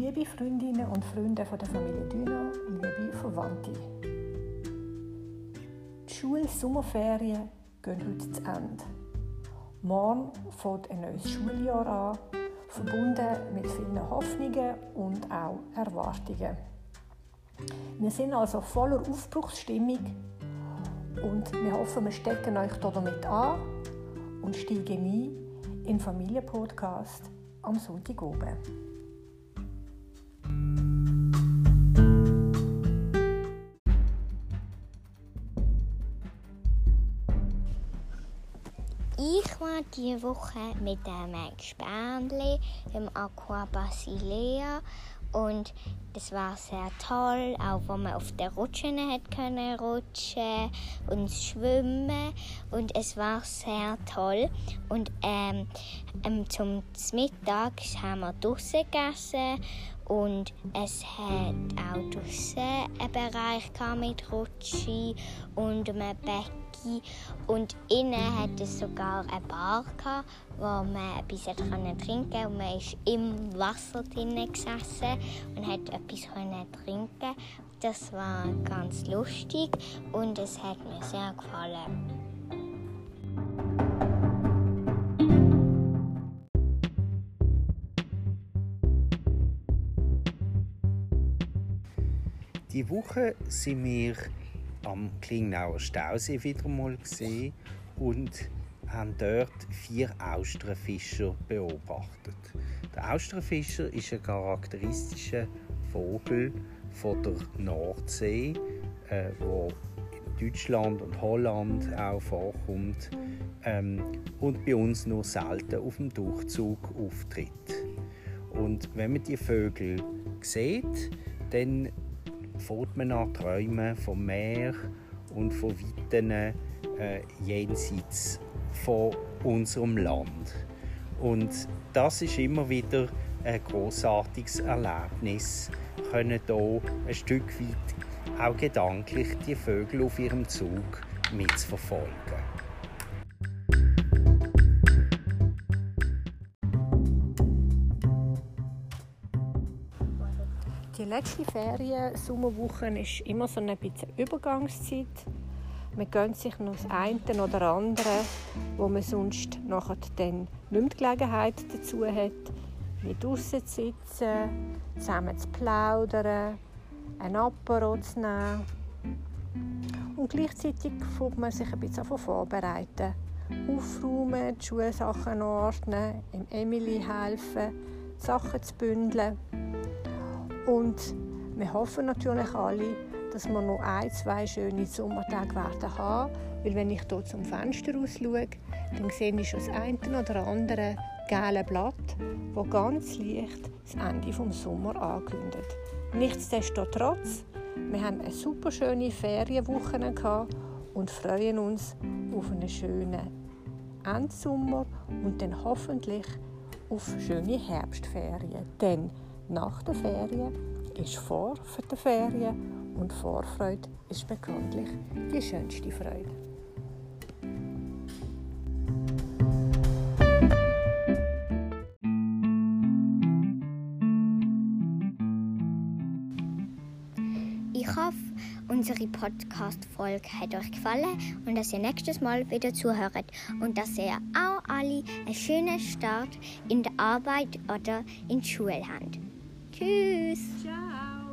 Freundinnen und Freunde von der Familie Düner, liebe Verwandte. Die Schul-Sommerferien gehen heute zu Ende. Morgen fängt ein neues Schuljahr an, verbunden mit vielen Hoffnungen und auch Erwartungen. Wir sind also voller Aufbruchsstimmung und wir hoffen, wir stecken euch damit an und steigen ein in Familienpodcast am Sonntag oben. Ich war diese Woche mit dem Gespänli im Aqua Basilea und das war sehr toll, auch wo man auf der Rutschen hat können rutschen und schwimmen und es war sehr toll und ähm, ähm, zum Mittag haben wir draußen gegessen und es hat auch draußen einen Bereich mit Rutschi und einem Becken und innen hat es sogar eine Bar gehabt, wo man etwas trinken konnte und man ist im Wasser drinnen gesessen und hat etwas trinken. Das war ganz lustig und es hat mir sehr gefallen. Die Woche sind wir am Klingnauer Stausee wieder mal gesehen und haben dort vier Austernfischer beobachtet. Der Austernfischer ist ein charakteristischer Vogel von der Nordsee, äh, wo in Deutschland und Holland auch vorkommt ähm, und bei uns nur selten auf dem Durchzug auftritt. Und wenn man die Vögel sieht, dann fährt man an Träumen vom Meer und von Weiten äh, jenseits von unserem Land. Und das ist immer wieder ein großartiges Erlebnis, können hier ein Stück weit auch gedanklich die Vögel auf ihrem Zug mitzuverfolgen. Die letzte Ferien, Sommerwoche, ist immer so eine bisschen Übergangszeit. Man gönnt sich noch das eine oder andere, wo man sonst nachher dann nicht mehr die Gelegenheit dazu hat, wie draußen zu sitzen, zusammen zu plaudern, ein Apero zu nehmen. Und gleichzeitig fängt man sich ein bisschen vorbereiten. Aufräumen, die Schulsachen ordnen, dem Emily helfen, Sachen zu bündeln. Und wir hoffen natürlich alle, dass wir noch ein, zwei schöne Sommertage werden haben. Weil wenn ich hier zum Fenster schaue, dann sehe ich schon das eine oder andere gelbe Blatt, das ganz leicht das Ende des Sommers ankündigt. Nichtsdestotrotz, wir haben eine super schöne Ferienwoche und freuen uns auf einen schönen Endsommer und dann hoffentlich auf schöne Herbstferien. Denn nach der Ferien ist vor für die Ferien und Vorfreude ist bekanntlich die schönste Freude. Ich hoffe, unsere Podcast-Folge hat euch gefallen und dass ihr nächstes Mal wieder zuhört und dass ihr auch alle einen schönen Start in der Arbeit oder in der Schule habt. Tschüss. Ciao.